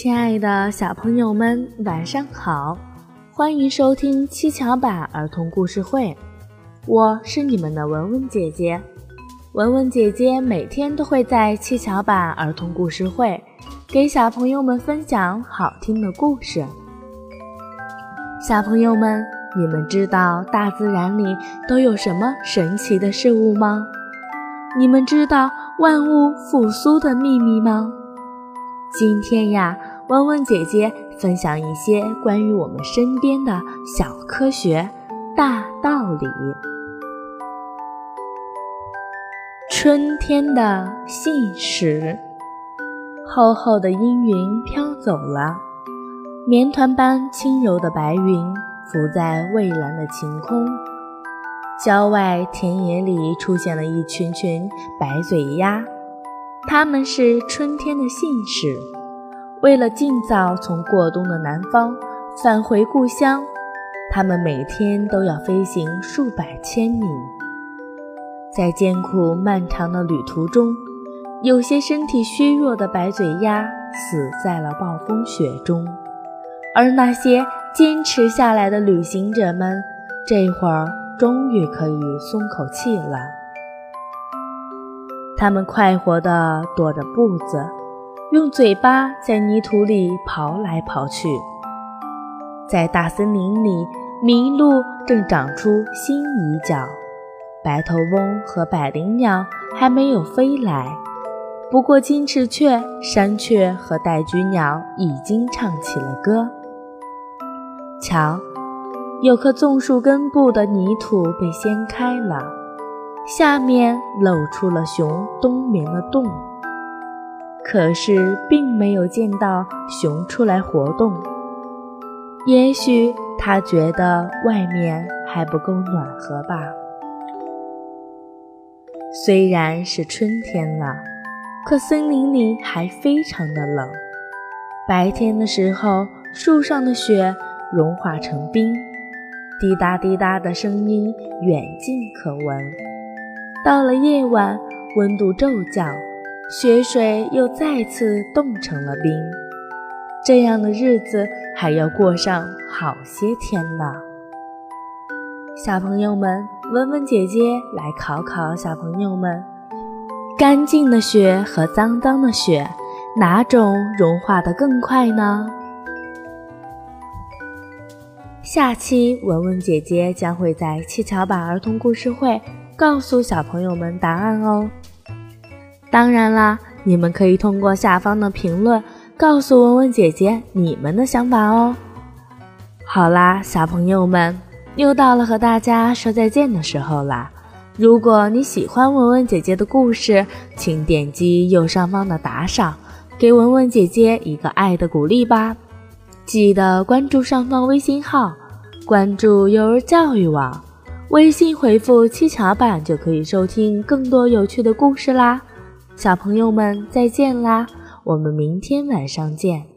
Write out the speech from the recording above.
亲爱的小朋友们，晚上好！欢迎收听七巧板儿童故事会，我是你们的文文姐姐。文文姐姐每天都会在七巧板儿童故事会给小朋友们分享好听的故事。小朋友们，你们知道大自然里都有什么神奇的事物吗？你们知道万物复苏的秘密吗？今天呀，文文姐姐分享一些关于我们身边的小科学、大道理。春天的信使，厚厚的阴云飘走了，棉团般轻柔的白云浮在蔚蓝的晴空。郊外田野里出现了一群群白嘴鸭。它们是春天的信使，为了尽早从过冬的南方返回故乡，他们每天都要飞行数百千米。在艰苦漫长的旅途中，有些身体虚弱的白嘴鸭死在了暴风雪中，而那些坚持下来的旅行者们，这会儿终于可以松口气了。它们快活地踱着步子，用嘴巴在泥土里刨来刨去。在大森林里，麋鹿正长出新泥角，白头翁和百灵鸟还没有飞来。不过，金翅雀、山雀和戴菊鸟已经唱起了歌。瞧，有棵棕树根部的泥土被掀开了。下面露出了熊冬眠的洞，可是并没有见到熊出来活动。也许他觉得外面还不够暖和吧。虽然是春天了，可森林里还非常的冷。白天的时候，树上的雪融化成冰，滴答滴答的声音远近可闻。到了夜晚，温度骤降，雪水又再次冻成了冰。这样的日子还要过上好些天呢。小朋友们，文文姐姐来考考小朋友们：干净的雪和脏脏的雪，哪种融化的更快呢？下期文文姐姐将会在七巧板儿童故事会。告诉小朋友们答案哦！当然啦，你们可以通过下方的评论告诉文文姐姐你们的想法哦。好啦，小朋友们，又到了和大家说再见的时候啦！如果你喜欢文文姐姐的故事，请点击右上方的打赏，给文文姐姐一个爱的鼓励吧！记得关注上方微信号，关注幼儿教育网。微信回复“七巧板”就可以收听更多有趣的故事啦，小朋友们再见啦，我们明天晚上见。